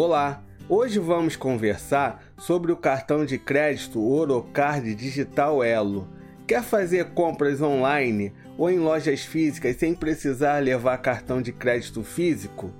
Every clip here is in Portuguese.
Olá, hoje vamos conversar sobre o cartão de crédito Orocard Digital Elo. Quer fazer compras online ou em lojas físicas sem precisar levar cartão de crédito físico?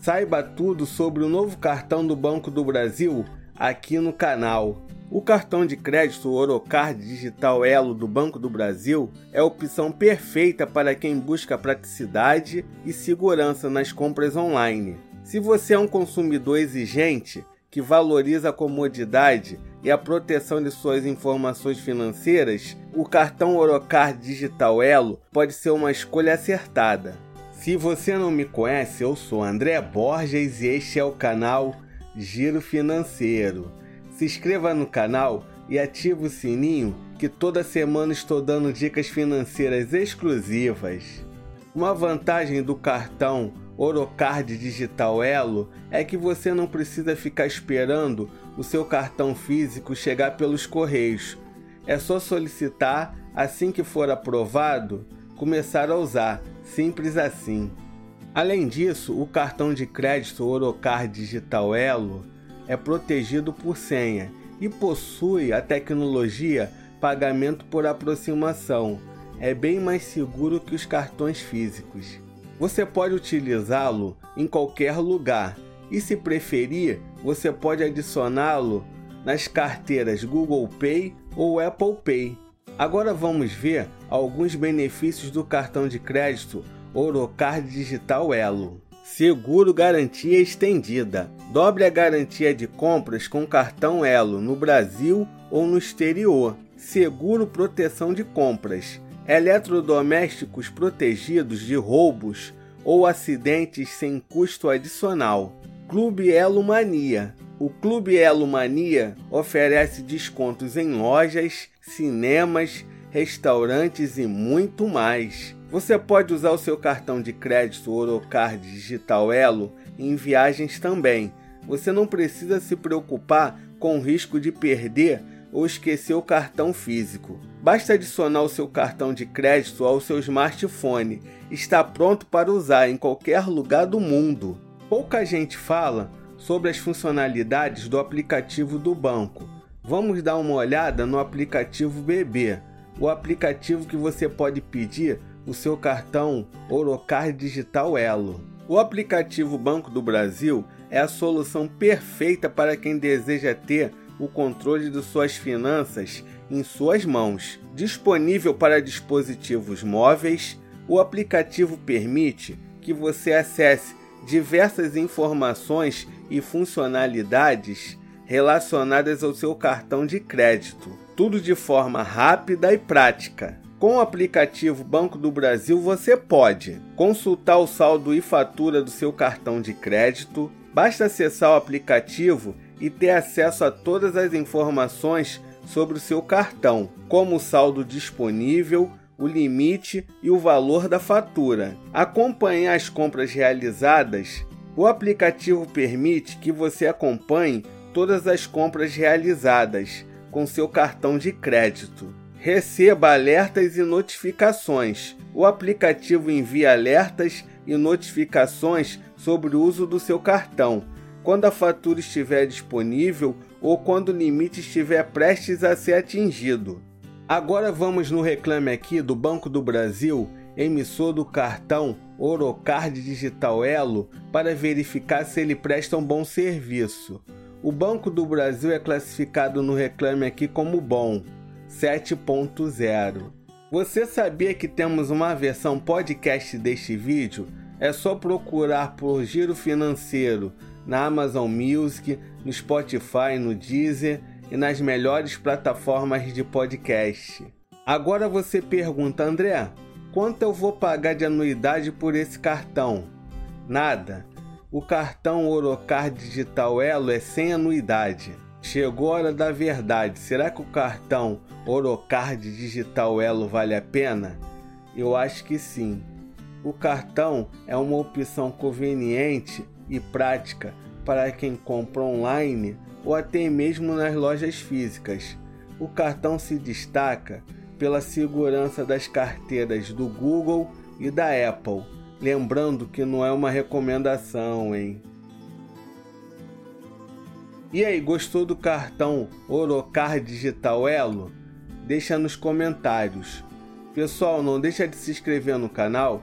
Saiba tudo sobre o novo cartão do Banco do Brasil aqui no canal. O cartão de crédito Orocard Digital Elo do Banco do Brasil é a opção perfeita para quem busca praticidade e segurança nas compras online. Se você é um consumidor exigente que valoriza a comodidade e a proteção de suas informações financeiras, o cartão Orocard Digital Elo pode ser uma escolha acertada. Se você não me conhece, eu sou André Borges e este é o canal Giro Financeiro. Se inscreva no canal e ative o sininho que toda semana estou dando dicas financeiras exclusivas. Uma vantagem do cartão Orocard Digital Elo é que você não precisa ficar esperando o seu cartão físico chegar pelos correios. É só solicitar, assim que for aprovado, começar a usar. Simples assim. Além disso, o cartão de crédito Orocard Digital Elo é protegido por senha e possui a tecnologia pagamento por aproximação. É bem mais seguro que os cartões físicos. Você pode utilizá-lo em qualquer lugar e, se preferir, você pode adicioná-lo nas carteiras Google Pay ou Apple Pay. Agora vamos ver alguns benefícios do cartão de crédito Orocard Digital Elo. Seguro garantia estendida. Dobre a garantia de compras com cartão Elo no Brasil ou no exterior. Seguro proteção de compras eletrodomésticos protegidos de roubos ou acidentes sem custo adicional. Clube Elo Mania. O Clube Elo Mania oferece descontos em lojas, cinemas, restaurantes e muito mais. Você pode usar o seu cartão de crédito Orocard Digital Elo em viagens também. Você não precisa se preocupar com o risco de perder ou esquecer o cartão físico. Basta adicionar o seu cartão de crédito ao seu smartphone. Está pronto para usar em qualquer lugar do mundo. Pouca gente fala sobre as funcionalidades do aplicativo do banco. Vamos dar uma olhada no aplicativo BB, o aplicativo que você pode pedir o seu cartão Orocard Digital Elo. O aplicativo Banco do Brasil é a solução perfeita para quem deseja ter o controle de suas finanças em suas mãos. Disponível para dispositivos móveis, o aplicativo permite que você acesse diversas informações e funcionalidades relacionadas ao seu cartão de crédito, tudo de forma rápida e prática. Com o aplicativo Banco do Brasil, você pode consultar o saldo e fatura do seu cartão de crédito. Basta acessar o aplicativo e ter acesso a todas as informações sobre o seu cartão, como o saldo disponível, o limite e o valor da fatura. Acompanhar as compras realizadas. O aplicativo permite que você acompanhe todas as compras realizadas com seu cartão de crédito. Receba alertas e notificações. O aplicativo envia alertas e notificações sobre o uso do seu cartão quando a fatura estiver disponível ou quando o limite estiver prestes a ser atingido. Agora vamos no reclame aqui do Banco do Brasil, emissor do cartão Orocard Digital Elo, para verificar se ele presta um bom serviço. O Banco do Brasil é classificado no reclame aqui como bom, 7.0. Você sabia que temos uma versão podcast deste vídeo? É só procurar por Giro Financeiro na Amazon Music, no Spotify, no Deezer e nas melhores plataformas de podcast. Agora você pergunta, André, quanto eu vou pagar de anuidade por esse cartão? Nada. O cartão Orocard Digital Elo é sem anuidade. Chegou a hora da verdade. Será que o cartão Orocard Digital Elo vale a pena? Eu acho que sim. O cartão é uma opção conveniente e prática para quem compra online ou até mesmo nas lojas físicas. O cartão se destaca pela segurança das carteiras do Google e da Apple. Lembrando que não é uma recomendação, hein? E aí, gostou do cartão Orocar Digital Elo? Deixa nos comentários. Pessoal, não deixa de se inscrever no canal